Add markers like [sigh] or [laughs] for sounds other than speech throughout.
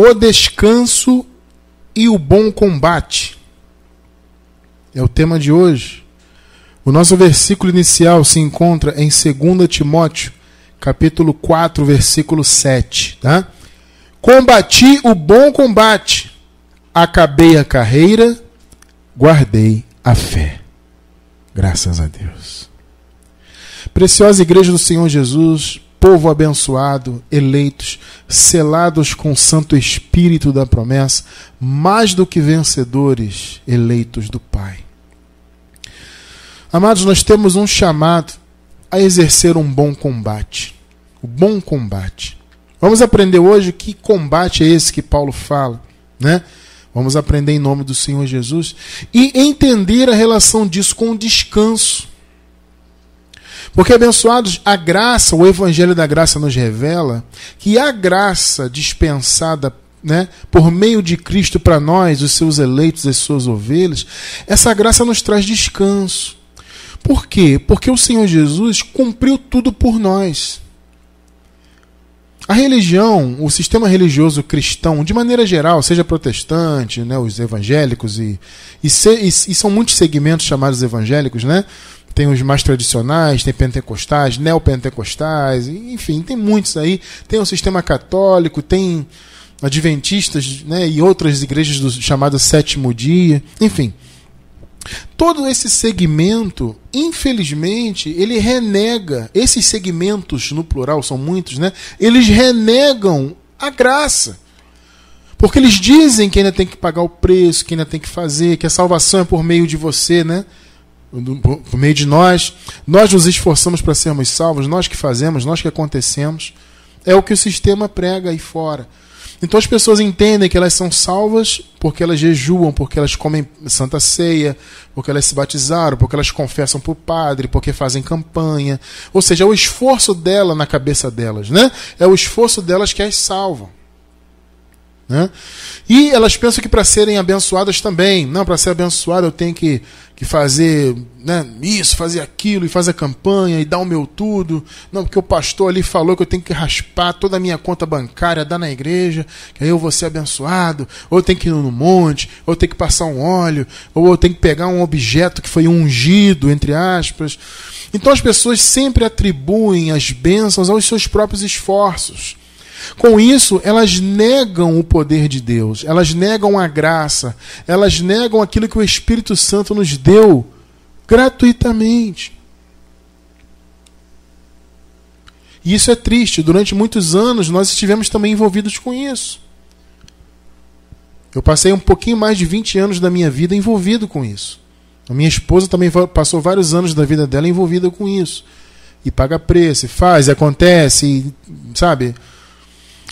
o descanso e o bom combate. É o tema de hoje. O nosso versículo inicial se encontra em 2 Timóteo, capítulo 4, versículo 7, tá? Combati o bom combate, acabei a carreira, guardei a fé. Graças a Deus. Preciosa igreja do Senhor Jesus, povo abençoado, eleitos, selados com o Santo Espírito da promessa, mais do que vencedores, eleitos do Pai. Amados, nós temos um chamado a exercer um bom combate. O bom combate. Vamos aprender hoje que combate é esse que Paulo fala, né? Vamos aprender em nome do Senhor Jesus e entender a relação disso com o descanso. Porque, abençoados, a graça, o Evangelho da Graça nos revela que a graça dispensada né, por meio de Cristo para nós, os seus eleitos, as suas ovelhas, essa graça nos traz descanso. Por quê? Porque o Senhor Jesus cumpriu tudo por nós. A religião, o sistema religioso cristão, de maneira geral, seja protestante, né, os evangélicos, e, e, se, e, e são muitos segmentos chamados evangélicos, né? Tem os mais tradicionais, tem pentecostais, neopentecostais, enfim, tem muitos aí. Tem o sistema católico, tem adventistas né, e outras igrejas do chamado sétimo dia, enfim. Todo esse segmento, infelizmente, ele renega, esses segmentos, no plural, são muitos, né? Eles renegam a graça. Porque eles dizem que ainda tem que pagar o preço, que ainda tem que fazer, que a salvação é por meio de você, né? Por meio de nós, nós nos esforçamos para sermos salvos, nós que fazemos, nós que acontecemos. É o que o sistema prega aí fora. Então as pessoas entendem que elas são salvas porque elas jejuam, porque elas comem santa ceia, porque elas se batizaram, porque elas confessam para o padre, porque fazem campanha. Ou seja, é o esforço dela na cabeça delas, né? É o esforço delas que as salvam. Né? E elas pensam que para serem abençoadas também, não, para ser abençoada eu tenho que, que fazer né, isso, fazer aquilo, e fazer campanha, e dar o meu tudo. Não, porque o pastor ali falou que eu tenho que raspar toda a minha conta bancária, dar na igreja, que aí eu vou ser abençoado, ou eu tenho que ir no monte, ou eu tenho que passar um óleo, ou eu tenho que pegar um objeto que foi ungido, entre aspas. Então as pessoas sempre atribuem as bênçãos aos seus próprios esforços. Com isso, elas negam o poder de Deus, elas negam a graça, elas negam aquilo que o Espírito Santo nos deu gratuitamente. E isso é triste. Durante muitos anos nós estivemos também envolvidos com isso. Eu passei um pouquinho mais de 20 anos da minha vida envolvido com isso. A minha esposa também passou vários anos da vida dela envolvida com isso. E paga preço, e faz, e acontece, e, sabe?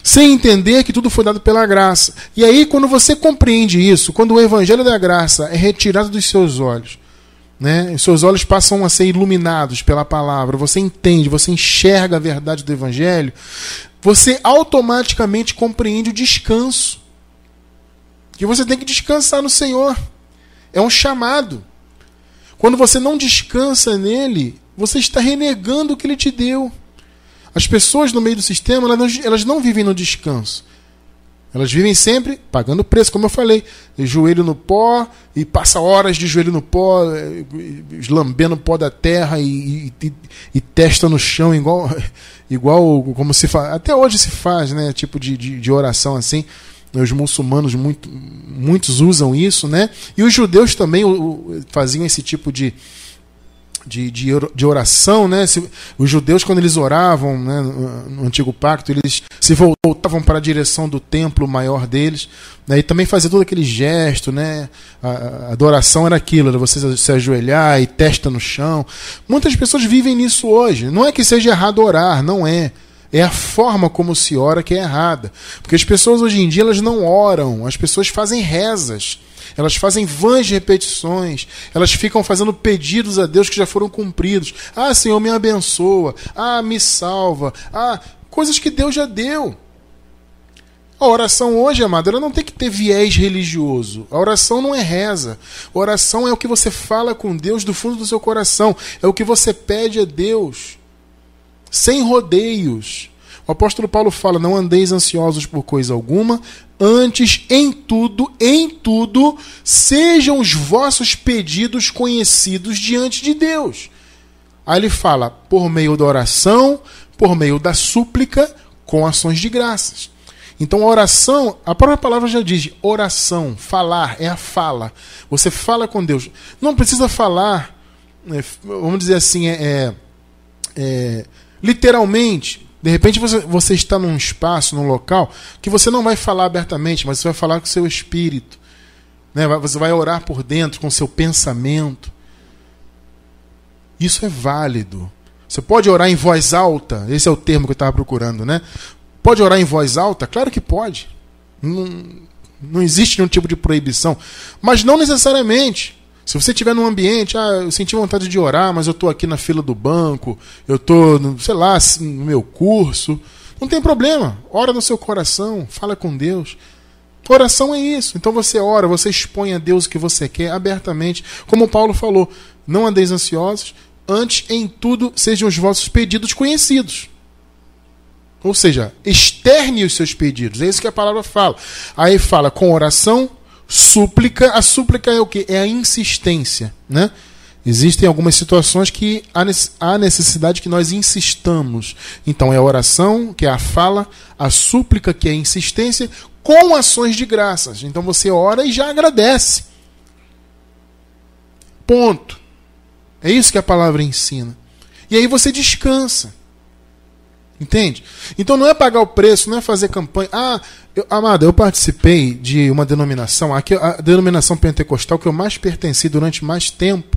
Sem entender que tudo foi dado pela graça. E aí, quando você compreende isso, quando o evangelho da graça é retirado dos seus olhos, né, os seus olhos passam a ser iluminados pela palavra, você entende, você enxerga a verdade do evangelho, você automaticamente compreende o descanso. Que você tem que descansar no Senhor. É um chamado. Quando você não descansa nele, você está renegando o que ele te deu. As pessoas no meio do sistema, elas não, elas não vivem no descanso. Elas vivem sempre pagando preço, como eu falei, joelho no pó e passa horas de joelho no pó, eh, lambendo o pó da terra e, e, e, testa no chão, igual, [laughs] igual como se faz. Até hoje se faz, né? Tipo de, de, de oração assim. Os muçulmanos, muito, muitos usam isso, né? E os judeus também faziam esse tipo de, de, de, de oração, né? Se, os judeus, quando eles oravam né, no, Antigo Pacto, eles se voltavam para a direção do templo maior deles, né, e também fazia todo aquele gesto, né? A, a adoração era aquilo, era você se ajoelhar e testa no chão. Muitas pessoas vivem nisso hoje. Não é que seja errado orar, não é. É a forma como se ora que é errada. Porque as pessoas hoje em dia elas não oram, as pessoas fazem rezas elas fazem vãs repetições, elas ficam fazendo pedidos a Deus que já foram cumpridos. Ah, Senhor, me abençoa. Ah, me salva. Ah, coisas que Deus já deu. A oração hoje, amado, ela não tem que ter viés religioso. A oração não é reza. A oração é o que você fala com Deus do fundo do seu coração. É o que você pede a Deus. Sem rodeios. O apóstolo Paulo fala: Não andeis ansiosos por coisa alguma, antes, em tudo, em tudo, sejam os vossos pedidos conhecidos diante de Deus. Aí ele fala: por meio da oração, por meio da súplica, com ações de graças. Então a oração, a própria palavra já diz, oração, falar, é a fala. Você fala com Deus. Não precisa falar, é, vamos dizer assim, é, é, é, literalmente. De repente você, você está num espaço, num local, que você não vai falar abertamente, mas você vai falar com o seu espírito. Né? Você vai orar por dentro, com o seu pensamento. Isso é válido. Você pode orar em voz alta, esse é o termo que eu estava procurando, né? Pode orar em voz alta? Claro que pode. Não, não existe nenhum tipo de proibição. Mas não necessariamente. Se você estiver num ambiente, ah, eu senti vontade de orar, mas eu estou aqui na fila do banco, eu estou, sei lá, no meu curso. Não tem problema. Ora no seu coração, fala com Deus. Oração é isso. Então você ora, você expõe a Deus o que você quer abertamente. Como Paulo falou, não andeis ansiosos, antes em tudo sejam os vossos pedidos conhecidos. Ou seja, externe os seus pedidos. É isso que a palavra fala. Aí fala com oração, súplica. A súplica é o que? É a insistência, né? Existem algumas situações que há necessidade que nós insistamos. Então é a oração, que é a fala, a súplica, que é a insistência, com ações de graças. Então você ora e já agradece. Ponto. É isso que a palavra ensina. E aí você descansa. Entende? Então não é pagar o preço, não é fazer campanha. Ah, eu, amada, eu participei de uma denominação, aqui a denominação pentecostal que eu mais pertenci durante mais tempo.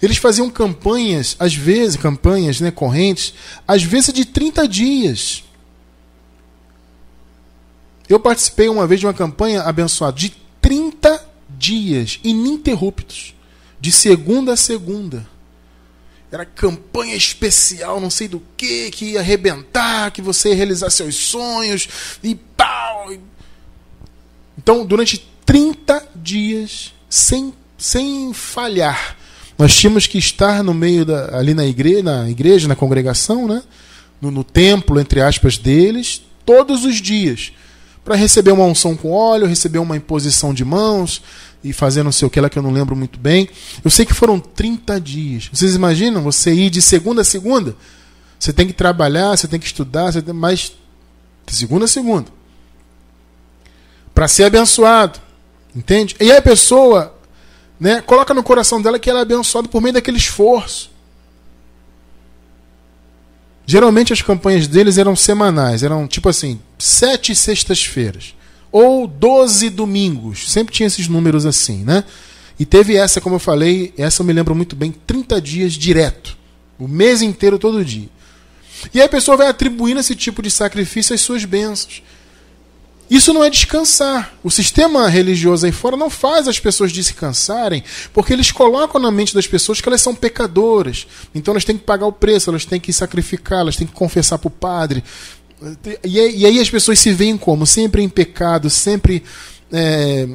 Eles faziam campanhas, às vezes, campanhas né, correntes, às vezes de 30 dias. Eu participei uma vez de uma campanha abençoada de 30 dias ininterruptos, de segunda a segunda era campanha especial, não sei do que, que ia arrebentar, que você ia realizar seus sonhos e. Então, durante 30 dias, sem, sem falhar, nós tínhamos que estar no meio da, ali na igreja, na igreja, na congregação, né? no, no templo, entre aspas, deles, todos os dias, para receber uma unção com óleo, receber uma imposição de mãos, e fazer não sei o que lá que eu não lembro muito bem. Eu sei que foram 30 dias. Vocês imaginam você ir de segunda a segunda? Você tem que trabalhar, você tem que estudar, você tem mais de segunda a segunda. Para ser abençoado. Entende? E a pessoa né, coloca no coração dela que ela é abençoada por meio daquele esforço. Geralmente as campanhas deles eram semanais, eram tipo assim, sete sextas-feiras ou 12 domingos. Sempre tinha esses números assim, né? E teve essa, como eu falei, essa eu me lembro muito bem, 30 dias direto. O mês inteiro, todo dia. E aí a pessoa vai atribuindo esse tipo de sacrifício às suas bênçãos. Isso não é descansar. O sistema religioso aí fora não faz as pessoas descansarem, porque eles colocam na mente das pessoas que elas são pecadoras. Então elas têm que pagar o preço, elas têm que sacrificar, elas têm que confessar para o padre. E, aí as pessoas se veem como? Sempre em pecado, sempre. É,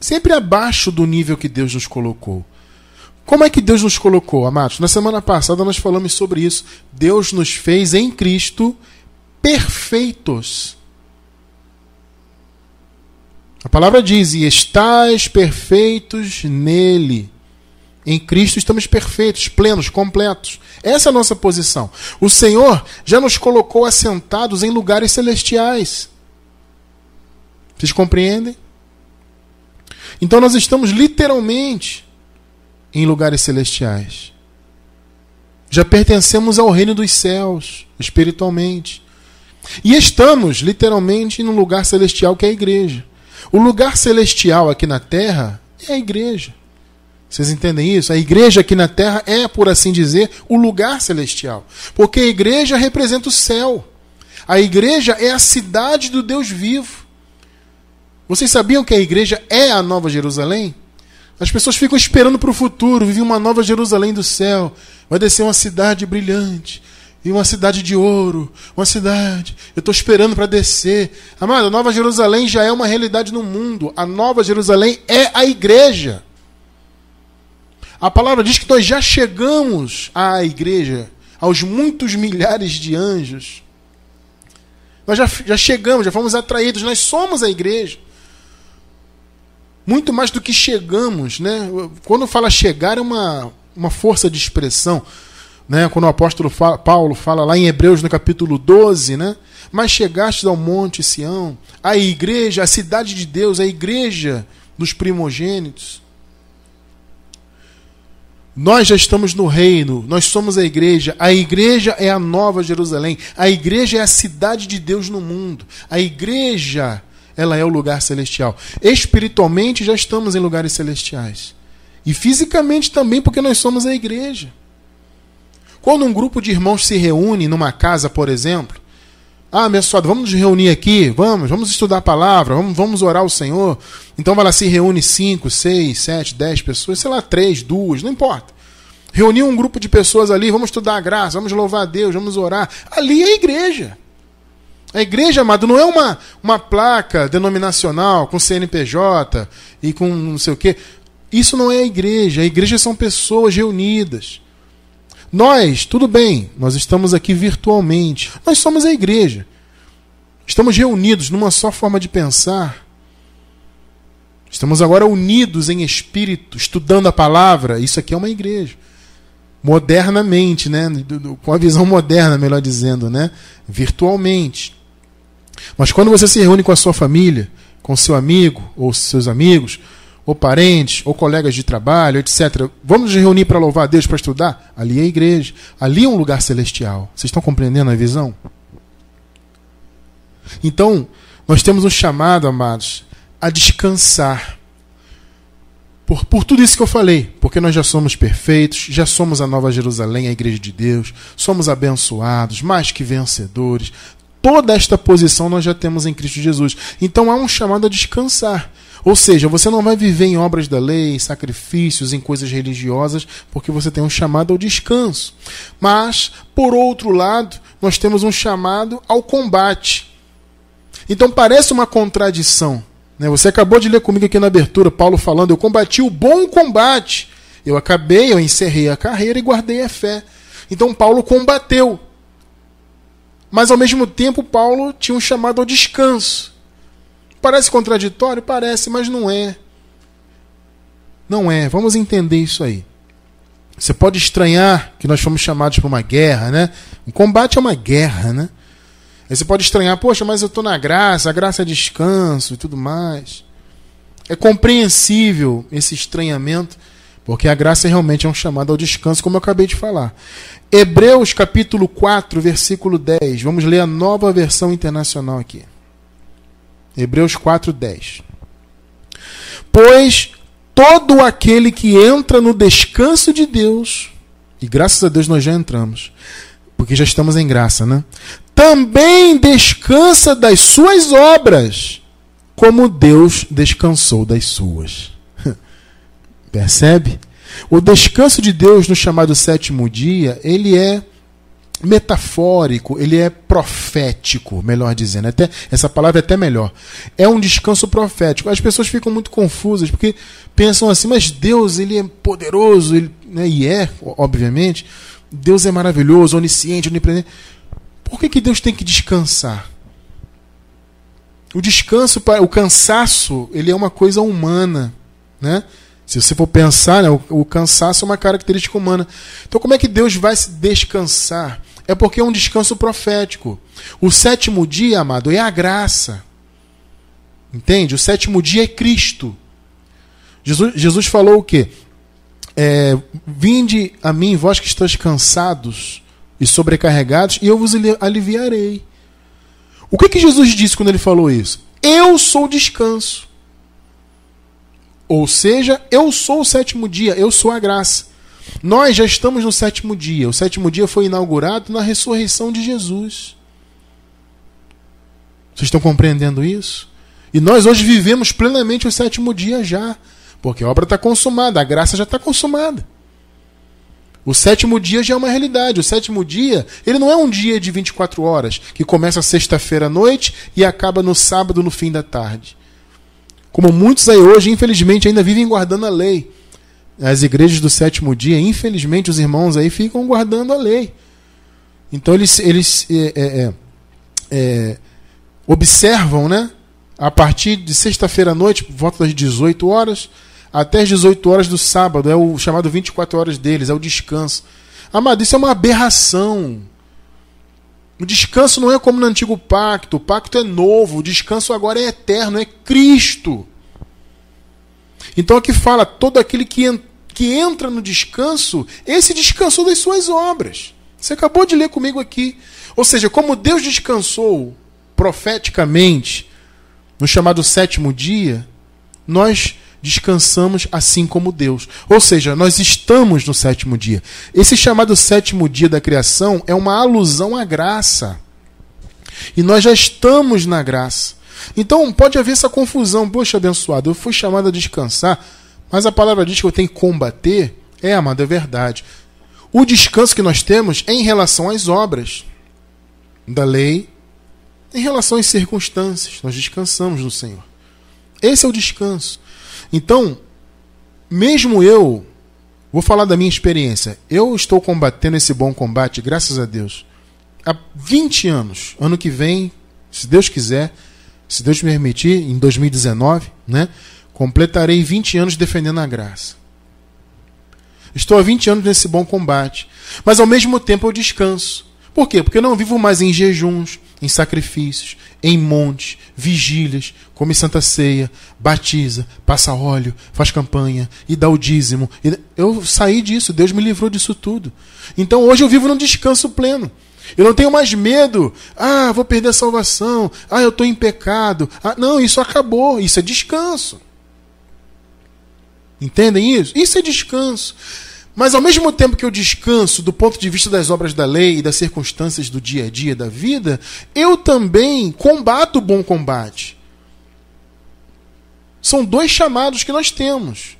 sempre abaixo do nível que Deus nos colocou. Como é que Deus nos colocou, amados? Na semana passada nós falamos sobre isso. Deus nos fez em Cristo perfeitos. A palavra diz: e estáis perfeitos nele. Em Cristo estamos perfeitos, plenos, completos. Essa é a nossa posição. O Senhor já nos colocou assentados em lugares celestiais. Vocês compreendem? Então nós estamos literalmente em lugares celestiais. Já pertencemos ao reino dos céus, espiritualmente. E estamos literalmente num lugar celestial que é a igreja. O lugar celestial aqui na terra é a igreja. Vocês entendem isso? A igreja aqui na terra é, por assim dizer, o lugar celestial. Porque a igreja representa o céu. A igreja é a cidade do Deus vivo. Vocês sabiam que a igreja é a Nova Jerusalém? As pessoas ficam esperando para o futuro, vive uma Nova Jerusalém do céu. Vai descer uma cidade brilhante. E uma cidade de ouro, uma cidade. Eu estou esperando para descer. Amado, a Nova Jerusalém já é uma realidade no mundo. A Nova Jerusalém é a igreja. A palavra diz que nós já chegamos à igreja, aos muitos milhares de anjos. Nós já, já chegamos, já fomos atraídos, nós somos a igreja. Muito mais do que chegamos, né? Quando fala chegar é uma, uma força de expressão, né? Quando o apóstolo fala, Paulo fala lá em Hebreus no capítulo 12, né? Mas chegastes ao monte Sião, a igreja, a cidade de Deus, a igreja dos primogênitos. Nós já estamos no reino, nós somos a igreja. A igreja é a nova Jerusalém. A igreja é a cidade de Deus no mundo. A igreja, ela é o lugar celestial. Espiritualmente já estamos em lugares celestiais. E fisicamente também, porque nós somos a igreja. Quando um grupo de irmãos se reúne numa casa, por exemplo, ah, abençoado, vamos nos reunir aqui, vamos, vamos estudar a palavra, vamos, vamos orar ao Senhor. Então vai lá, se reúne cinco, seis, sete, dez pessoas, sei lá, três, duas, não importa. Reunir um grupo de pessoas ali, vamos estudar a graça, vamos louvar a Deus, vamos orar. Ali é a igreja. A igreja, amado, não é uma, uma placa denominacional com CNPJ e com não sei o quê. Isso não é a igreja. A igreja são pessoas reunidas. Nós, tudo bem, nós estamos aqui virtualmente. Nós somos a igreja. Estamos reunidos numa só forma de pensar. Estamos agora unidos em espírito, estudando a palavra. Isso aqui é uma igreja. Modernamente, né? Com a visão moderna, melhor dizendo, né? Virtualmente. Mas quando você se reúne com a sua família, com seu amigo ou seus amigos, ou parentes, ou colegas de trabalho, etc. Vamos nos reunir para louvar a Deus, para estudar? Ali é a igreja. Ali é um lugar celestial. Vocês estão compreendendo a visão? Então, nós temos um chamado, amados, a descansar. Por, por tudo isso que eu falei, porque nós já somos perfeitos, já somos a Nova Jerusalém, a Igreja de Deus, somos abençoados, mais que vencedores. Toda esta posição nós já temos em Cristo Jesus. Então há um chamado a descansar. Ou seja, você não vai viver em obras da lei, em sacrifícios, em coisas religiosas, porque você tem um chamado ao descanso. Mas, por outro lado, nós temos um chamado ao combate. Então parece uma contradição. Né? Você acabou de ler comigo aqui na abertura, Paulo falando: Eu combati o bom combate. Eu acabei, eu encerrei a carreira e guardei a fé. Então Paulo combateu. Mas ao mesmo tempo, Paulo tinha um chamado ao descanso. Parece contraditório? Parece, mas não é. Não é. Vamos entender isso aí. Você pode estranhar que nós fomos chamados para uma guerra, né? Um combate é uma guerra, né? Aí você pode estranhar, poxa, mas eu estou na graça, a graça é descanso e tudo mais. É compreensível esse estranhamento, porque a graça realmente é um chamado ao descanso, como eu acabei de falar. Hebreus capítulo 4, versículo 10. Vamos ler a nova versão internacional aqui. Hebreus 4:10. Pois todo aquele que entra no descanso de Deus, e graças a Deus nós já entramos, porque já estamos em graça, né? Também descansa das suas obras, como Deus descansou das suas. [laughs] Percebe? O descanso de Deus no chamado sétimo dia, ele é metafórico, ele é profético, melhor dizendo. Até, essa palavra é até melhor. É um descanso profético. As pessoas ficam muito confusas porque pensam assim, mas Deus ele é poderoso, ele, né, e é, obviamente. Deus é maravilhoso, onisciente, onipresente. Por que, que Deus tem que descansar? O descanso, o cansaço, ele é uma coisa humana, né? Se você for pensar, né, o, o cansaço é uma característica humana. Então, como é que Deus vai se descansar? É porque é um descanso profético. O sétimo dia, amado, é a graça. Entende? O sétimo dia é Cristo. Jesus, Jesus falou o quê? É, Vinde a mim, vós que estáis cansados e sobrecarregados, e eu vos aliviarei. O que, que Jesus disse quando ele falou isso? Eu sou descanso. Ou seja, eu sou o sétimo dia, eu sou a graça. Nós já estamos no sétimo dia. O sétimo dia foi inaugurado na ressurreição de Jesus. Vocês estão compreendendo isso? E nós hoje vivemos plenamente o sétimo dia já. Porque a obra está consumada, a graça já está consumada. O sétimo dia já é uma realidade. O sétimo dia, ele não é um dia de 24 horas, que começa sexta-feira à noite e acaba no sábado, no fim da tarde. Como muitos aí hoje, infelizmente, ainda vivem guardando a lei as igrejas do sétimo dia, infelizmente, os irmãos aí ficam guardando a lei. Então eles, eles é, é, é, é observam, né? A partir de sexta-feira à noite, por volta das 18 horas, até as 18 horas do sábado, é o chamado 24 horas deles, é o descanso. Amado, isso é uma aberração. O descanso não é como no antigo pacto, o pacto é novo, o descanso agora é eterno, é Cristo. Então aqui fala: todo aquele que, que entra no descanso, esse descansou das suas obras. Você acabou de ler comigo aqui. Ou seja, como Deus descansou profeticamente no chamado sétimo dia, nós descansamos assim como Deus. Ou seja, nós estamos no sétimo dia. Esse chamado sétimo dia da criação é uma alusão à graça. E nós já estamos na graça. Então pode haver essa confusão. Poxa, abençoado, eu fui chamado a descansar, mas a palavra diz que eu tenho que combater. É, amado, é verdade. O descanso que nós temos é em relação às obras da lei, em relação às circunstâncias. Nós descansamos no Senhor. Esse é o descanso. Então, mesmo eu, vou falar da minha experiência, eu estou combatendo esse bom combate, graças a Deus, há 20 anos. Ano que vem, se Deus quiser, se Deus me permitir, em 2019, né, completarei 20 anos defendendo a graça. Estou há 20 anos nesse bom combate. Mas ao mesmo tempo eu descanso. Por quê? Porque eu não vivo mais em jejuns, em sacrifícios, em montes, vigílias, come santa ceia, batiza, passa óleo, faz campanha e dá o dízimo. Eu saí disso, Deus me livrou disso tudo. Então hoje eu vivo num descanso pleno. Eu não tenho mais medo. Ah, vou perder a salvação. Ah, eu estou em pecado. Ah, não, isso acabou. Isso é descanso. Entendem isso? Isso é descanso. Mas ao mesmo tempo que eu descanso do ponto de vista das obras da lei e das circunstâncias do dia a dia da vida, eu também combato o bom combate. São dois chamados que nós temos.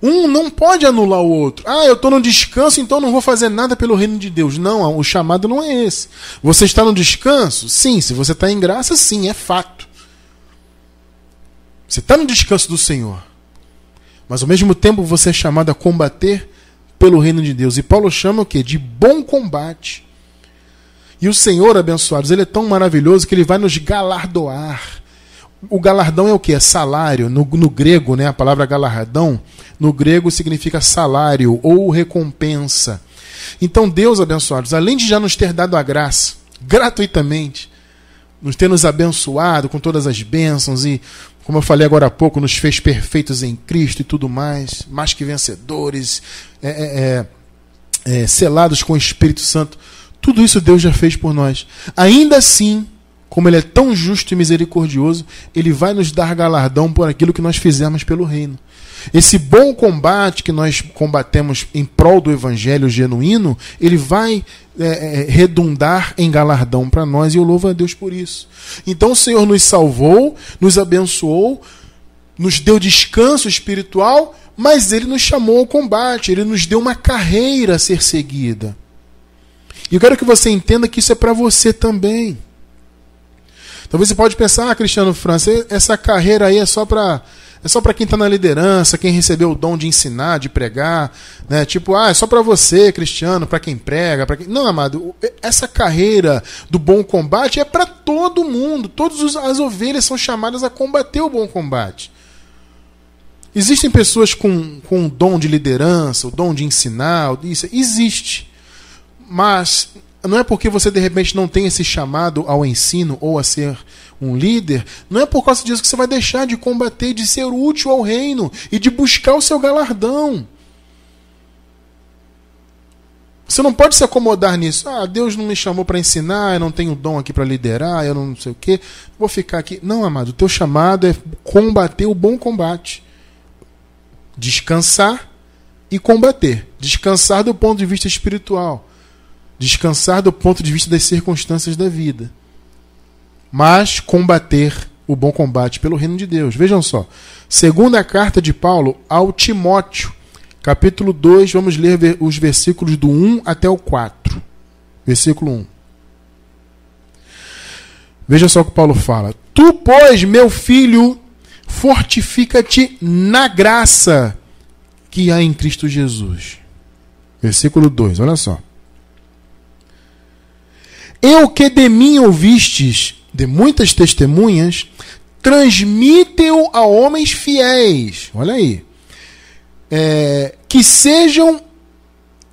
Um não pode anular o outro. Ah, eu estou no descanso, então não vou fazer nada pelo reino de Deus. Não, o chamado não é esse. Você está no descanso? Sim. Se você está em graça, sim, é fato. Você está no descanso do Senhor. Mas ao mesmo tempo você é chamado a combater pelo reino de Deus. E Paulo chama o que? De bom combate. E o Senhor, abençoados, ele é tão maravilhoso que ele vai nos galardoar. O galardão é o que? É salário. No, no grego, né, a palavra galardão, no grego significa salário ou recompensa. Então, Deus, abençoados, além de já nos ter dado a graça, gratuitamente, nos ter nos abençoado com todas as bênçãos e como eu falei agora há pouco, nos fez perfeitos em Cristo e tudo mais, mais que vencedores, é, é, é, é, selados com o Espírito Santo. Tudo isso Deus já fez por nós. Ainda assim, como Ele é tão justo e misericordioso, Ele vai nos dar galardão por aquilo que nós fizemos pelo reino. Esse bom combate que nós combatemos em prol do evangelho genuíno, ele vai é, é, redundar em galardão para nós e eu louvo a Deus por isso. Então o Senhor nos salvou, nos abençoou, nos deu descanso espiritual, mas ele nos chamou ao combate, ele nos deu uma carreira a ser seguida. E eu quero que você entenda que isso é para você também. Talvez você pode pensar, ah, Cristiano França, essa carreira aí é só para é só para quem está na liderança, quem recebeu o dom de ensinar, de pregar, né? Tipo, ah, é só para você, cristiano, para quem prega, para quem... Não, amado, essa carreira do bom combate é para todo mundo. Todas as ovelhas são chamadas a combater o bom combate. Existem pessoas com, com o dom de liderança, o dom de ensinar, isso existe. Mas não é porque você de repente não tem esse chamado ao ensino ou a ser um líder, não é por causa disso que você vai deixar de combater, de ser útil ao reino e de buscar o seu galardão. Você não pode se acomodar nisso. Ah, Deus não me chamou para ensinar, eu não tenho dom aqui para liderar, eu não sei o quê. Vou ficar aqui. Não, amado, o teu chamado é combater o bom combate. Descansar e combater. Descansar do ponto de vista espiritual. Descansar do ponto de vista das circunstâncias da vida mas combater o bom combate pelo reino de Deus. Vejam só. Segunda carta de Paulo ao Timóteo, capítulo 2, vamos ler os versículos do 1 até o 4. Versículo 1. Veja só o que Paulo fala. Tu, pois, meu filho, fortifica-te na graça que há em Cristo Jesus. Versículo 2, olha só. Eu que de mim ouvistes de muitas testemunhas, transmite-o a homens fiéis. Olha aí. É, que sejam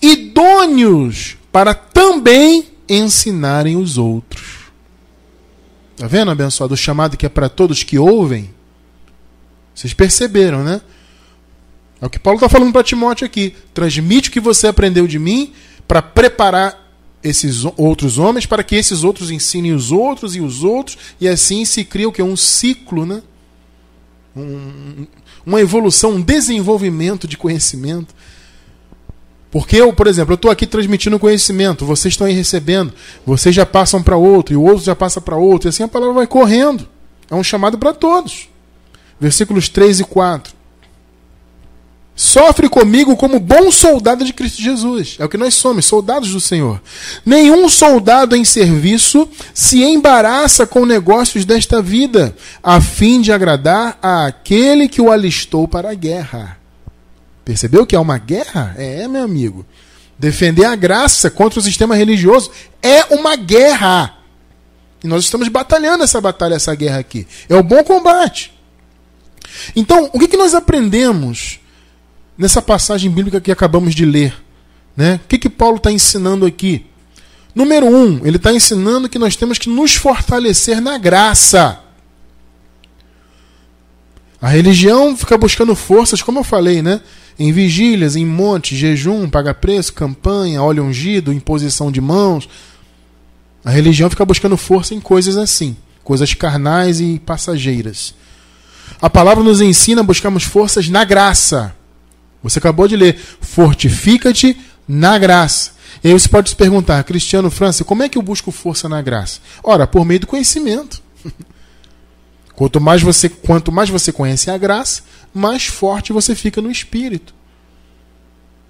idôneos para também ensinarem os outros. Está vendo, abençoado? O chamado que é para todos que ouvem. Vocês perceberam, né? É o que Paulo está falando para Timóteo aqui. Transmite o que você aprendeu de mim para preparar esses outros homens, para que esses outros ensinem os outros e os outros, e assim se cria o que? Um ciclo, né? Um, uma evolução, um desenvolvimento de conhecimento. Porque eu, por exemplo, eu estou aqui transmitindo conhecimento, vocês estão aí recebendo, vocês já passam para outro, e o outro já passa para outro, e assim a palavra vai correndo. É um chamado para todos. Versículos 3 e 4. Sofre comigo como bom soldado de Cristo Jesus. É o que nós somos, soldados do Senhor. Nenhum soldado em serviço se embaraça com negócios desta vida, a fim de agradar àquele que o alistou para a guerra. Percebeu que é uma guerra? É, meu amigo. Defender a graça contra o sistema religioso é uma guerra. E nós estamos batalhando essa batalha, essa guerra aqui. É o bom combate. Então, o que, que nós aprendemos? Nessa passagem bíblica que acabamos de ler. Né? O que, que Paulo está ensinando aqui? Número um, ele está ensinando que nós temos que nos fortalecer na graça. A religião fica buscando forças, como eu falei, né? Em vigílias, em montes, jejum, paga preço, campanha, óleo ungido, imposição de mãos. A religião fica buscando força em coisas assim, coisas carnais e passageiras. A palavra nos ensina a buscarmos forças na graça. Você acabou de ler, fortifica-te na graça. E aí você pode se perguntar, Cristiano França, como é que eu busco força na graça? Ora, por meio do conhecimento. [laughs] Quanto mais você, quanto mais você conhece a graça, mais forte você fica no espírito.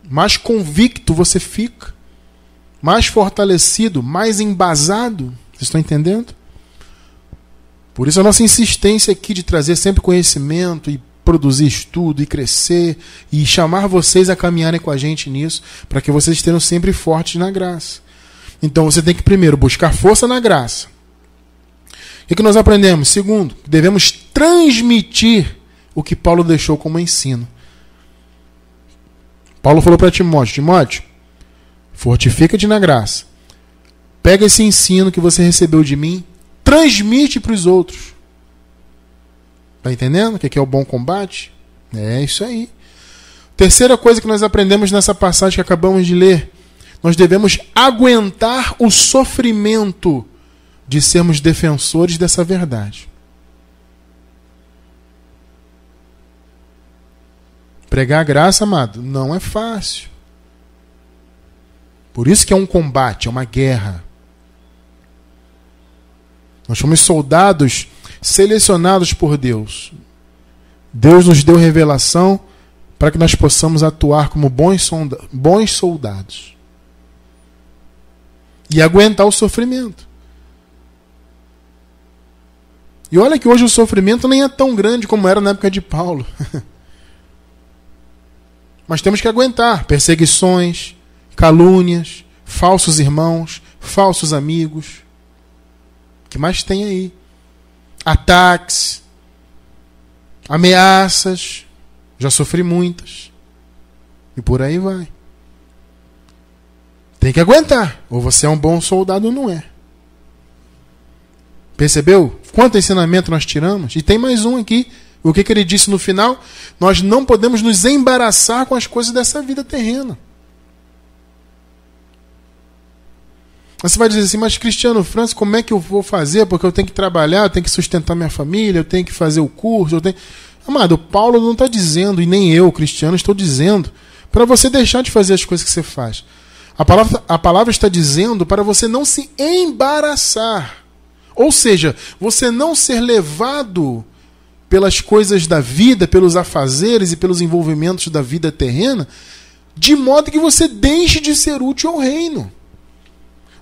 Mais convicto você fica. Mais fortalecido, mais embasado. Vocês estão entendendo? Por isso a nossa insistência aqui de trazer sempre conhecimento e produzir estudo e crescer e chamar vocês a caminharem com a gente nisso, para que vocês estejam sempre fortes na graça. Então você tem que primeiro buscar força na graça. O que, que nós aprendemos? Segundo, devemos transmitir o que Paulo deixou como ensino. Paulo falou para Timóteo: Timóteo, fortifica-te na graça. Pega esse ensino que você recebeu de mim, transmite para os outros. Está entendendo o que é o bom combate? É isso aí. Terceira coisa que nós aprendemos nessa passagem que acabamos de ler: nós devemos aguentar o sofrimento de sermos defensores dessa verdade. Pregar a graça, amado, não é fácil. Por isso que é um combate, é uma guerra. Nós somos soldados selecionados por Deus. Deus nos deu revelação para que nós possamos atuar como bons, soldados e aguentar o sofrimento. E olha que hoje o sofrimento nem é tão grande como era na época de Paulo. [laughs] Mas temos que aguentar perseguições, calúnias, falsos irmãos, falsos amigos. O que mais tem aí? Ataques, ameaças, já sofri muitas. E por aí vai. Tem que aguentar. Ou você é um bom soldado ou não é. Percebeu? Quanto ensinamento nós tiramos? E tem mais um aqui. O que, que ele disse no final? Nós não podemos nos embaraçar com as coisas dessa vida terrena. Você vai dizer assim, mas Cristiano França, como é que eu vou fazer? Porque eu tenho que trabalhar, eu tenho que sustentar minha família, eu tenho que fazer o curso, eu tenho. Amado, Paulo não está dizendo, e nem eu, Cristiano, estou dizendo, para você deixar de fazer as coisas que você faz. A palavra, a palavra está dizendo para você não se embaraçar. Ou seja, você não ser levado pelas coisas da vida, pelos afazeres e pelos envolvimentos da vida terrena, de modo que você deixe de ser útil ao reino.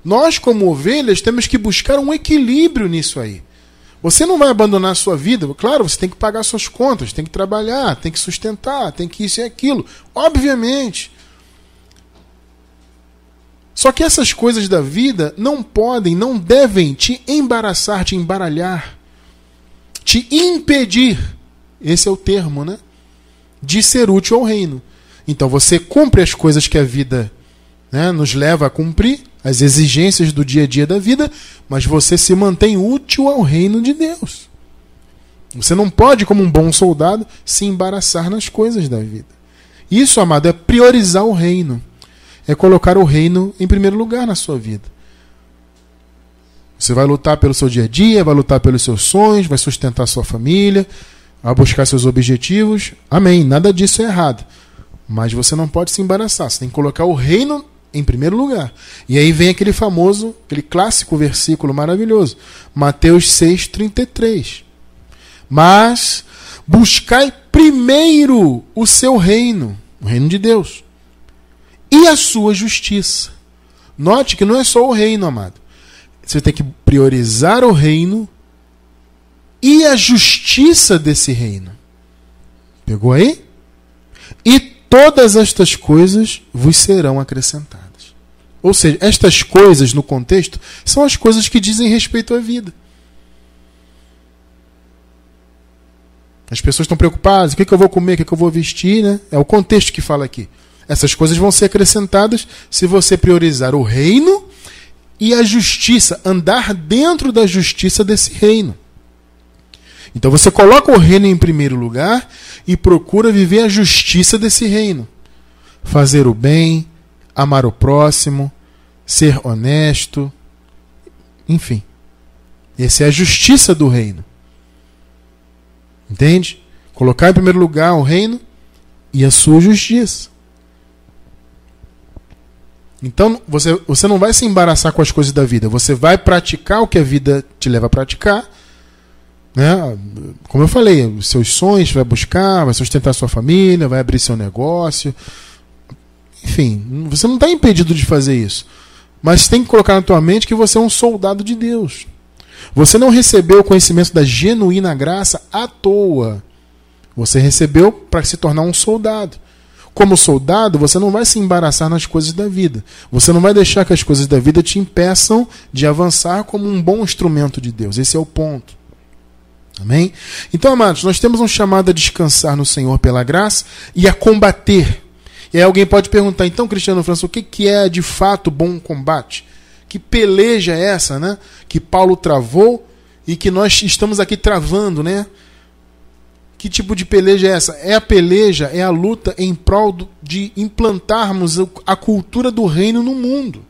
Nós, como ovelhas, temos que buscar um equilíbrio nisso aí. Você não vai abandonar a sua vida. Claro, você tem que pagar suas contas, tem que trabalhar, tem que sustentar, tem que isso e aquilo. Obviamente. Só que essas coisas da vida não podem, não devem te embaraçar, te embaralhar, te impedir. Esse é o termo, né? De ser útil ao reino. Então você cumpre as coisas que a vida né, nos leva a cumprir, as exigências do dia a dia da vida, mas você se mantém útil ao reino de Deus. Você não pode, como um bom soldado, se embaraçar nas coisas da vida. Isso, amado, é priorizar o reino. É colocar o reino em primeiro lugar na sua vida. Você vai lutar pelo seu dia a dia, vai lutar pelos seus sonhos, vai sustentar sua família, vai buscar seus objetivos. Amém. Nada disso é errado. Mas você não pode se embaraçar. Você tem que colocar o reino em primeiro lugar. E aí vem aquele famoso, aquele clássico versículo maravilhoso. Mateus 6,33. Mas buscai primeiro o seu reino, o reino de Deus, e a sua justiça. Note que não é só o reino, amado. Você tem que priorizar o reino e a justiça desse reino. Pegou aí? E todas estas coisas vos serão acrescentadas. Ou seja, estas coisas no contexto são as coisas que dizem respeito à vida. As pessoas estão preocupadas, o que, que eu vou comer, o que, que eu vou vestir, né? É o contexto que fala aqui. Essas coisas vão ser acrescentadas se você priorizar o reino e a justiça, andar dentro da justiça desse reino. Então você coloca o reino em primeiro lugar e procura viver a justiça desse reino. Fazer o bem, amar o próximo, ser honesto, enfim. Essa é a justiça do reino. Entende? Colocar em primeiro lugar o reino e a sua justiça. Então você, você não vai se embaraçar com as coisas da vida, você vai praticar o que a vida te leva a praticar. Né? Como eu falei, os seus sonhos vai buscar, vai sustentar sua família, vai abrir seu negócio. Enfim, você não está impedido de fazer isso. Mas tem que colocar na tua mente que você é um soldado de Deus. Você não recebeu o conhecimento da genuína graça à toa. Você recebeu para se tornar um soldado. Como soldado, você não vai se embaraçar nas coisas da vida. Você não vai deixar que as coisas da vida te impeçam de avançar como um bom instrumento de Deus. Esse é o ponto. Amém? Então, amados, nós temos um chamado a descansar no Senhor pela graça e a combater. E aí alguém pode perguntar, então, Cristiano França, o que é de fato bom combate? Que peleja é essa, né? Que Paulo travou e que nós estamos aqui travando, né? Que tipo de peleja é essa? É a peleja, é a luta em prol de implantarmos a cultura do reino no mundo.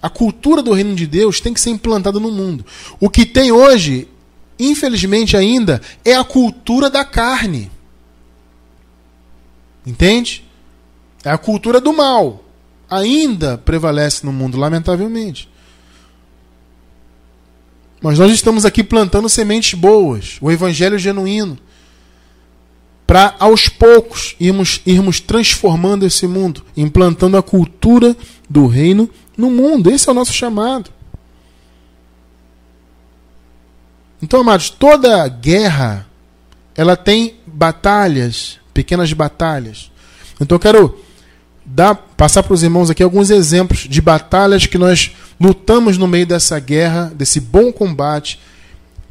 A cultura do reino de Deus tem que ser implantada no mundo. O que tem hoje, infelizmente ainda, é a cultura da carne. Entende? É a cultura do mal ainda prevalece no mundo, lamentavelmente. Mas nós estamos aqui plantando sementes boas, o evangelho genuíno, para aos poucos irmos, irmos transformando esse mundo, implantando a cultura do reino no mundo. Esse é o nosso chamado. Então, amados, toda guerra ela tem batalhas, pequenas batalhas. Então eu quero dar, passar para os irmãos aqui alguns exemplos de batalhas que nós lutamos no meio dessa guerra, desse bom combate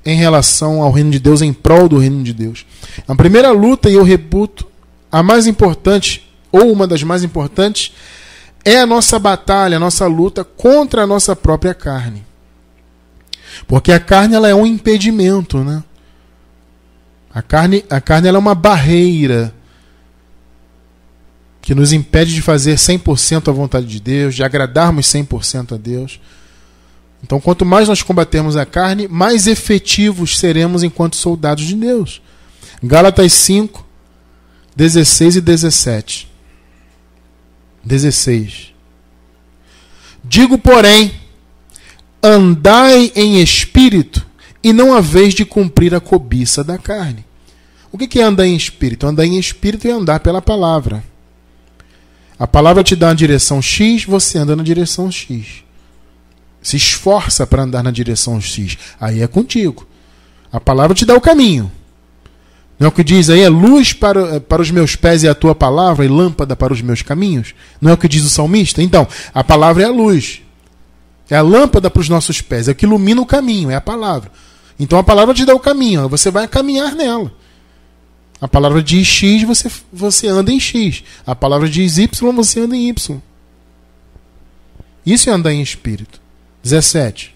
em relação ao reino de Deus, em prol do reino de Deus. A primeira luta, e eu reputo, a mais importante, ou uma das mais importantes, é a nossa batalha, a nossa luta contra a nossa própria carne. Porque a carne ela é um impedimento, né? A carne, a carne ela é uma barreira que nos impede de fazer 100% a vontade de Deus, de agradarmos 100% a Deus. Então, quanto mais nós combatermos a carne, mais efetivos seremos enquanto soldados de Deus. Gálatas 5, 16 e 17. 16. Digo, porém, andai em espírito e não haveis de cumprir a cobiça da carne. O que é andar em espírito? Andar em espírito é andar pela palavra. A palavra te dá uma direção X, você anda na direção X. Se esforça para andar na direção X. Aí é contigo. A palavra te dá o caminho. Não é o que diz aí? É luz para, para os meus pés e a tua palavra, e lâmpada para os meus caminhos? Não é o que diz o salmista? Então, a palavra é a luz. É a lâmpada para os nossos pés, é o que ilumina o caminho, é a palavra. Então a palavra te dá o caminho, você vai caminhar nela. A palavra diz X, você, você anda em X. A palavra diz Y, você anda em Y. Isso é andar em espírito. 17.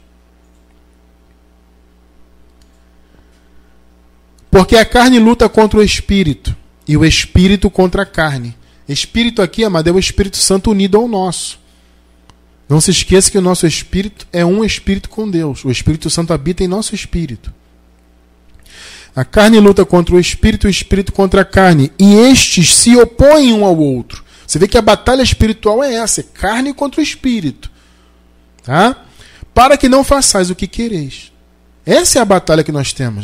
Porque a carne luta contra o espírito e o espírito contra a carne. Espírito aqui, amado, é o Espírito Santo unido ao nosso. Não se esqueça que o nosso espírito é um espírito com Deus. O Espírito Santo habita em nosso espírito. A carne luta contra o espírito o espírito contra a carne. E estes se opõem um ao outro. Você vê que a batalha espiritual é essa: é carne contra o espírito. Tá? Para que não façais o que quereis. Essa é a batalha que nós temos.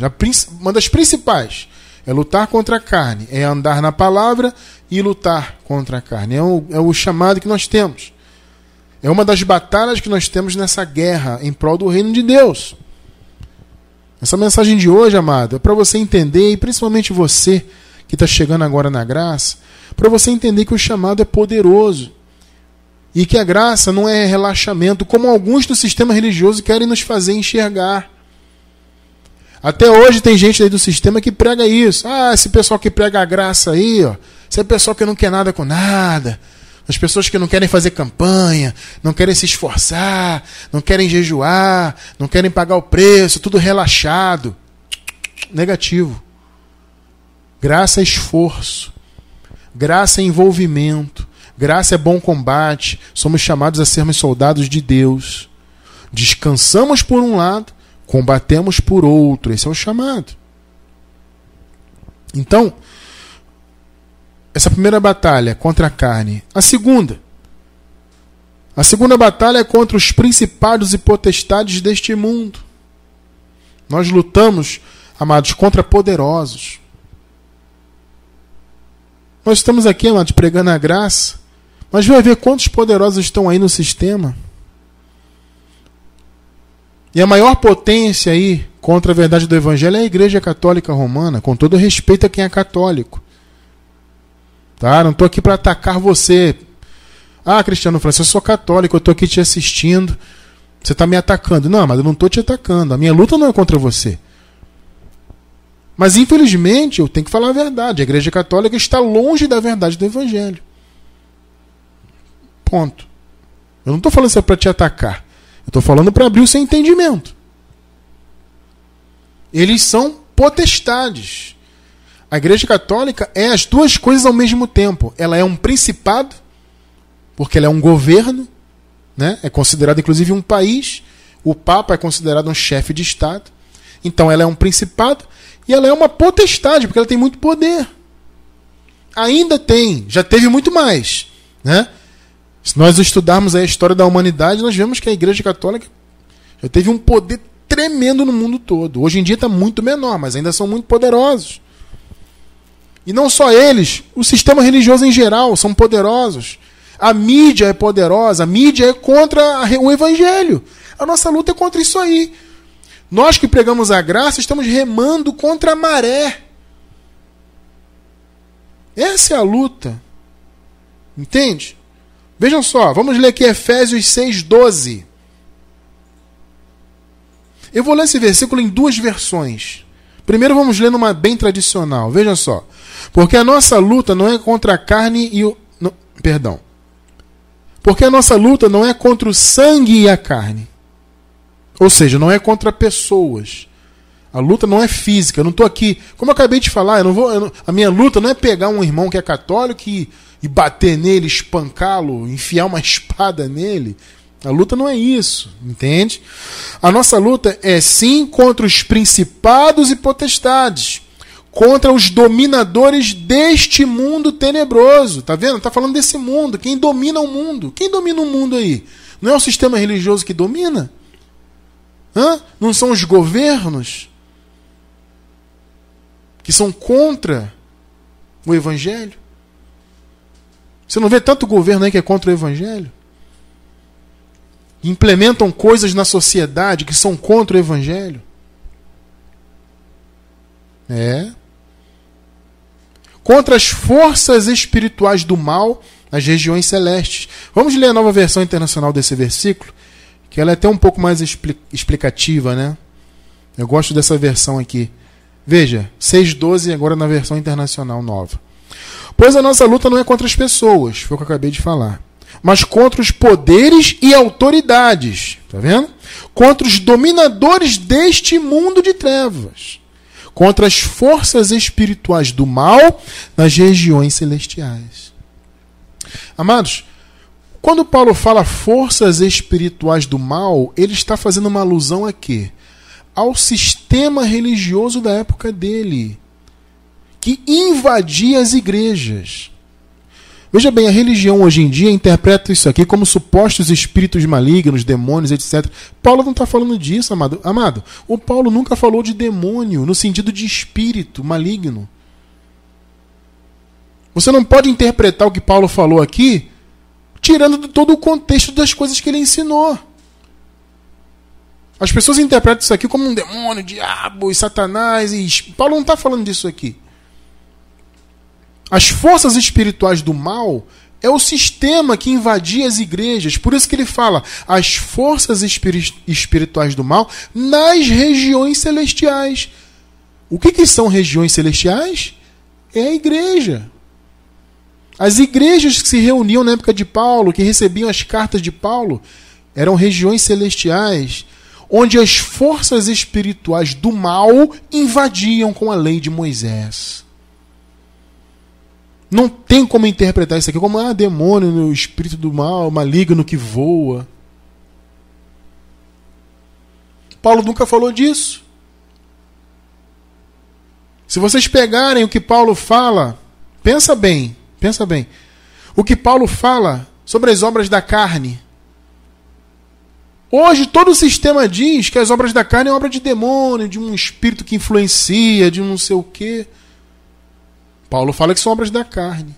uma das principais é lutar contra a carne, é andar na palavra e lutar contra a carne. É o, é o chamado que nós temos. É uma das batalhas que nós temos nessa guerra em prol do reino de Deus. Essa mensagem de hoje, amado, é para você entender, e principalmente você que está chegando agora na graça, para você entender que o chamado é poderoso. E que a graça não é relaxamento, como alguns do sistema religioso querem nos fazer enxergar. Até hoje tem gente aí do sistema que prega isso. Ah, esse pessoal que prega a graça aí, ó. Esse é pessoal que não quer nada com nada. As pessoas que não querem fazer campanha, não querem se esforçar, não querem jejuar, não querem pagar o preço, tudo relaxado. Negativo. Graça é esforço. Graça é envolvimento. Graça é bom combate. Somos chamados a sermos soldados de Deus. Descansamos por um lado combatemos por outro. Esse é o chamado. Então, essa primeira batalha contra a carne. A segunda. A segunda batalha é contra os principados e potestades deste mundo. Nós lutamos, amados, contra poderosos. Nós estamos aqui, amados, pregando a graça. Mas vai ver quantos poderosos estão aí no sistema. E a maior potência aí contra a verdade do Evangelho é a Igreja Católica Romana, com todo respeito a quem é católico. Tá? Não estou aqui para atacar você. Ah, Cristiano Francisco, eu sou católico, eu estou aqui te assistindo. Você está me atacando. Não, mas eu não estou te atacando. A minha luta não é contra você. Mas infelizmente eu tenho que falar a verdade. A Igreja Católica está longe da verdade do Evangelho. Ponto. Eu não estou falando isso para te atacar. Eu estou falando para abrir o seu entendimento. Eles são potestades. A Igreja Católica é as duas coisas ao mesmo tempo. Ela é um principado, porque ela é um governo, né? é considerado inclusive um país. O Papa é considerado um chefe de Estado. Então ela é um principado e ela é uma potestade, porque ela tem muito poder. Ainda tem, já teve muito mais. Né? Se nós estudarmos a história da humanidade, nós vemos que a Igreja Católica já teve um poder tremendo no mundo todo. Hoje em dia está muito menor, mas ainda são muito poderosos. E não só eles, o sistema religioso em geral são poderosos. A mídia é poderosa, a mídia é contra o evangelho. A nossa luta é contra isso aí. Nós que pregamos a graça estamos remando contra a maré. Essa é a luta. Entende? Vejam só, vamos ler aqui Efésios 6,12. Eu vou ler esse versículo em duas versões. Primeiro vamos ler numa bem tradicional. Vejam só. Porque a nossa luta não é contra a carne e o. Não, perdão. Porque a nossa luta não é contra o sangue e a carne. Ou seja, não é contra pessoas. A luta não é física. Eu não estou aqui. Como eu acabei de falar, eu não vou, eu não, a minha luta não é pegar um irmão que é católico e e bater nele, espancá-lo, enfiar uma [laughs] espada nele. A luta não é isso, entende? A nossa luta é sim contra os principados e potestades, contra os dominadores deste mundo tenebroso. Tá vendo? Tá falando desse mundo. Quem domina o mundo? Quem domina o mundo aí? Não é o sistema religioso que domina? Hã? Não são os governos que são contra o evangelho? Você não vê tanto governo aí que é contra o evangelho? Implementam coisas na sociedade que são contra o evangelho? É. contra as forças espirituais do mal nas regiões celestes. Vamos ler a nova versão internacional desse versículo, que ela é até um pouco mais explicativa, né? Eu gosto dessa versão aqui. Veja, 6.12 agora na versão internacional nova. Pois a nossa luta não é contra as pessoas, foi o que eu acabei de falar, mas contra os poderes e autoridades. Tá vendo? Contra os dominadores deste mundo de trevas. Contra as forças espirituais do mal nas regiões celestiais. Amados, quando Paulo fala forças espirituais do mal, ele está fazendo uma alusão a quê? Ao sistema religioso da época dele, que invadia as igrejas. Veja bem, a religião hoje em dia interpreta isso aqui como supostos espíritos malignos, demônios, etc. Paulo não está falando disso, amado. Amado, o Paulo nunca falou de demônio no sentido de espírito maligno. Você não pode interpretar o que Paulo falou aqui tirando todo o contexto das coisas que ele ensinou. As pessoas interpretam isso aqui como um demônio, diabo e satanás. E... Paulo não está falando disso aqui. As forças espirituais do mal é o sistema que invadia as igrejas. Por isso que ele fala as forças espirituais do mal nas regiões celestiais. O que, que são regiões celestiais? É a igreja. As igrejas que se reuniam na época de Paulo, que recebiam as cartas de Paulo, eram regiões celestiais, onde as forças espirituais do mal invadiam com a lei de Moisés. Não tem como interpretar isso aqui como ah, demônio, no espírito do mal, maligno que voa. Paulo nunca falou disso. Se vocês pegarem o que Paulo fala, pensa bem, pensa bem. O que Paulo fala sobre as obras da carne. Hoje todo o sistema diz que as obras da carne é obra de demônio, de um espírito que influencia, de um não sei o quê. Paulo fala que são obras da carne.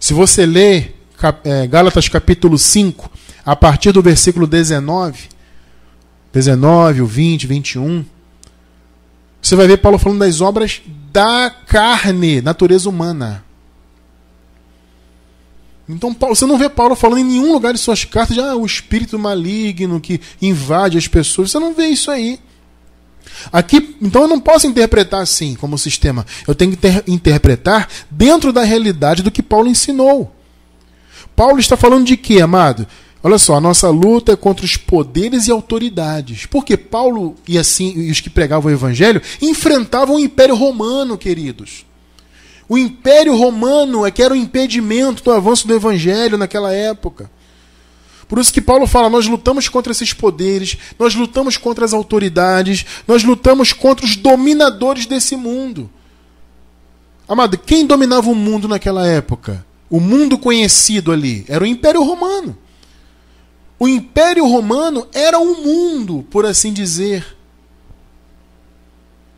Se você ler é, Gálatas capítulo 5, a partir do versículo 19, 19, o 20, 21, você vai ver Paulo falando das obras da carne, natureza humana. Então você não vê Paulo falando em nenhum lugar de suas cartas de ah, o espírito maligno que invade as pessoas. Você não vê isso aí. Aqui, então eu não posso interpretar assim como sistema. Eu tenho que ter, interpretar dentro da realidade do que Paulo ensinou. Paulo está falando de quê, amado? Olha só, a nossa luta é contra os poderes e autoridades. Porque Paulo e assim e os que pregavam o evangelho enfrentavam o Império Romano, queridos. O Império Romano é que era o impedimento do avanço do evangelho naquela época. Por isso que Paulo fala: nós lutamos contra esses poderes, nós lutamos contra as autoridades, nós lutamos contra os dominadores desse mundo. Amado, quem dominava o mundo naquela época? O mundo conhecido ali era o Império Romano. O Império Romano era o mundo, por assim dizer.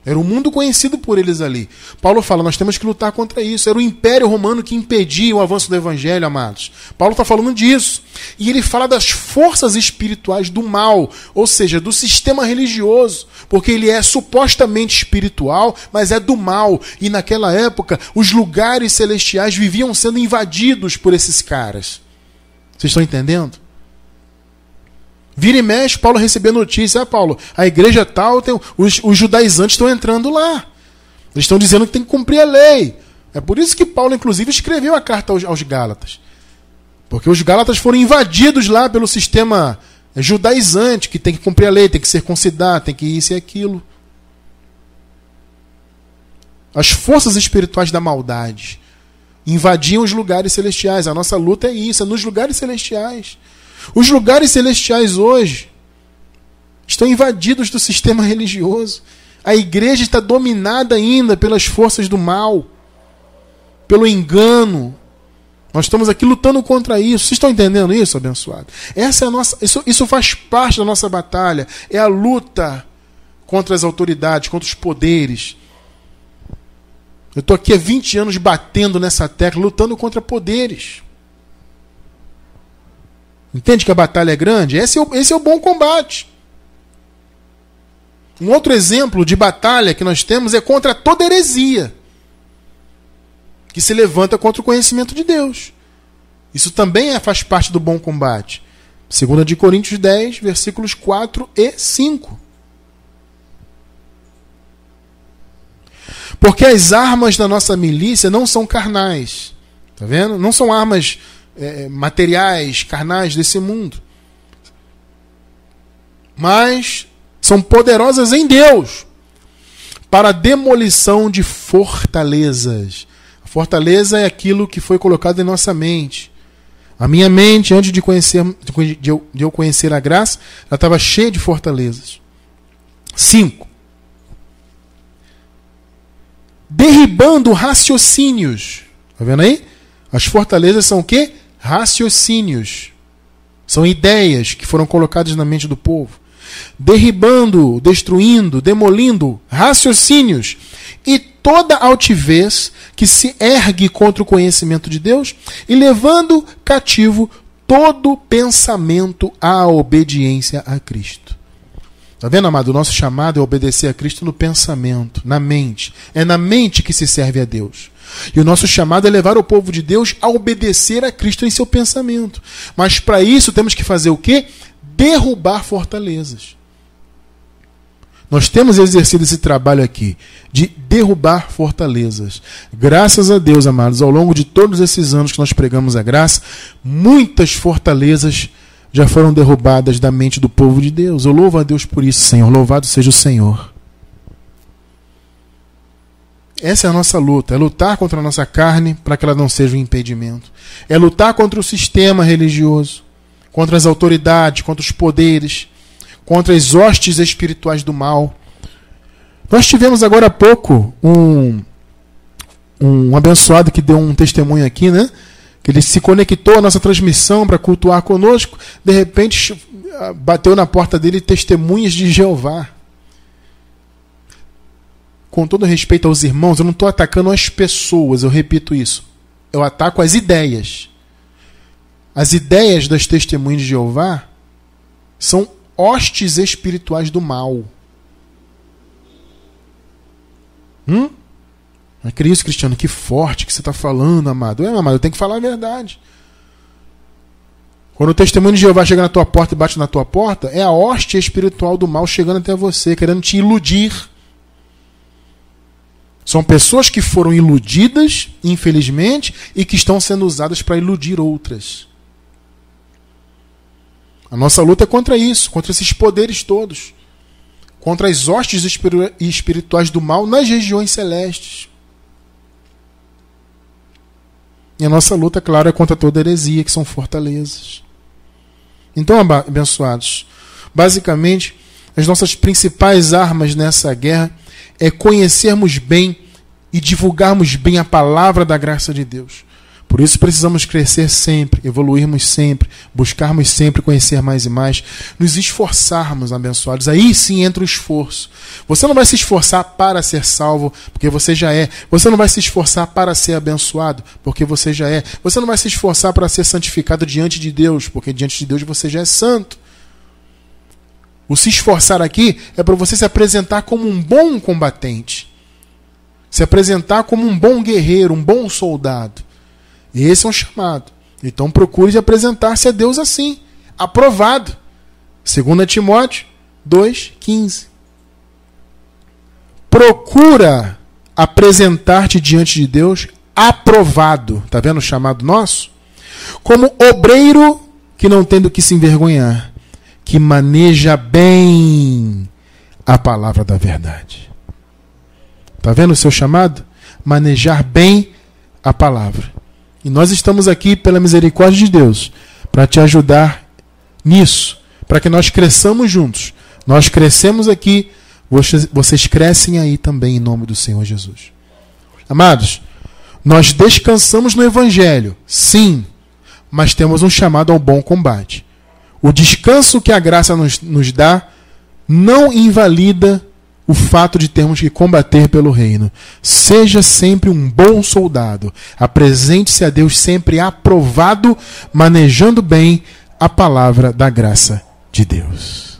Era o mundo conhecido por eles ali. Paulo fala: nós temos que lutar contra isso. Era o Império Romano que impedia o avanço do Evangelho, amados. Paulo está falando disso. E ele fala das forças espirituais do mal, ou seja, do sistema religioso. Porque ele é supostamente espiritual, mas é do mal. E naquela época, os lugares celestiais viviam sendo invadidos por esses caras. Vocês estão entendendo? Vira e mexe, Paulo recebeu notícia, ah, Paulo, a igreja tal, tem, os, os judaizantes estão entrando lá. Eles estão dizendo que tem que cumprir a lei. É por isso que Paulo, inclusive, escreveu a carta aos, aos Gálatas. Porque os Gálatas foram invadidos lá pelo sistema judaizante, que tem que cumprir a lei, tem que circuncidar, tem que isso e aquilo. As forças espirituais da maldade invadiam os lugares celestiais. A nossa luta é isso, é nos lugares celestiais. Os lugares celestiais hoje estão invadidos do sistema religioso. A igreja está dominada ainda pelas forças do mal, pelo engano. Nós estamos aqui lutando contra isso. Vocês estão entendendo isso, abençoado? Essa é nossa, isso, isso faz parte da nossa batalha. É a luta contra as autoridades, contra os poderes. Eu estou aqui há 20 anos batendo nessa tecla, lutando contra poderes. Entende que a batalha é grande? Esse é o, esse é o bom combate. Um outro exemplo de batalha que nós temos é contra toda heresia. que se levanta contra o conhecimento de Deus. Isso também é, faz parte do bom combate. 2 de Coríntios 10, versículos 4 e 5. Porque as armas da nossa milícia não são carnais. Tá vendo? Não são armas é, materiais, carnais desse mundo. Mas são poderosas em Deus para a demolição de fortalezas. A fortaleza é aquilo que foi colocado em nossa mente. A minha mente, antes de, conhecer, de, eu, de eu conhecer a graça, ela estava cheia de fortalezas. Cinco. Derribando raciocínios. Está vendo aí? As fortalezas são o quê? Raciocínios. São ideias que foram colocadas na mente do povo derribando, destruindo, demolindo raciocínios e toda altivez que se ergue contra o conhecimento de Deus e levando cativo todo pensamento à obediência a Cristo. Está vendo, amado? O nosso chamado é obedecer a Cristo no pensamento, na mente. É na mente que se serve a Deus. E o nosso chamado é levar o povo de Deus a obedecer a Cristo em seu pensamento. Mas para isso temos que fazer o quê? derrubar fortalezas. Nós temos exercido esse trabalho aqui de derrubar fortalezas. Graças a Deus, amados, ao longo de todos esses anos que nós pregamos a graça, muitas fortalezas já foram derrubadas da mente do povo de Deus. Eu louvo a Deus por isso, Senhor. Louvado seja o Senhor. Essa é a nossa luta, é lutar contra a nossa carne para que ela não seja um impedimento. É lutar contra o sistema religioso contra as autoridades, contra os poderes, contra as hostes espirituais do mal. Nós tivemos agora há pouco um, um abençoado que deu um testemunho aqui, né? Que ele se conectou à nossa transmissão para cultuar conosco, de repente bateu na porta dele testemunhas de Jeová. Com todo respeito aos irmãos, eu não estou atacando as pessoas, eu repito isso. Eu ataco as ideias. As ideias das testemunhas de Jeová são hostes espirituais do mal. Hum? É isso, Cristiano, que forte que você está falando, amado. É, amado, eu tenho que falar a verdade. Quando o testemunho de Jeová chega na tua porta e bate na tua porta, é a hoste espiritual do mal chegando até você, querendo te iludir. São pessoas que foram iludidas, infelizmente, e que estão sendo usadas para iludir outras. A nossa luta é contra isso, contra esses poderes todos. Contra as hostes espirituais do mal nas regiões celestes. E a nossa luta, claro, é contra toda heresia, que são fortalezas. Então, abençoados, basicamente, as nossas principais armas nessa guerra é conhecermos bem e divulgarmos bem a palavra da graça de Deus. Por isso precisamos crescer sempre, evoluirmos sempre, buscarmos sempre conhecer mais e mais, nos esforçarmos, abençoados. Aí sim entra o esforço. Você não vai se esforçar para ser salvo, porque você já é. Você não vai se esforçar para ser abençoado, porque você já é. Você não vai se esforçar para ser santificado diante de Deus, porque diante de Deus você já é santo. O se esforçar aqui é para você se apresentar como um bom combatente, se apresentar como um bom guerreiro, um bom soldado. Esse é um chamado. Então procure apresentar-se a Deus assim, aprovado. 2 Timóteo 2,15. Procura apresentar-te diante de Deus aprovado. Está vendo o chamado nosso? Como obreiro que não tem do que se envergonhar, que maneja bem a palavra da verdade. Está vendo o seu chamado? Manejar bem a palavra. E nós estamos aqui, pela misericórdia de Deus, para te ajudar nisso, para que nós cresçamos juntos. Nós crescemos aqui, vocês, vocês crescem aí também, em nome do Senhor Jesus. Amados, nós descansamos no Evangelho, sim, mas temos um chamado ao bom combate. O descanso que a graça nos, nos dá não invalida o fato de termos que combater pelo reino. Seja sempre um bom soldado. Apresente-se a Deus sempre aprovado, manejando bem a palavra da graça de Deus.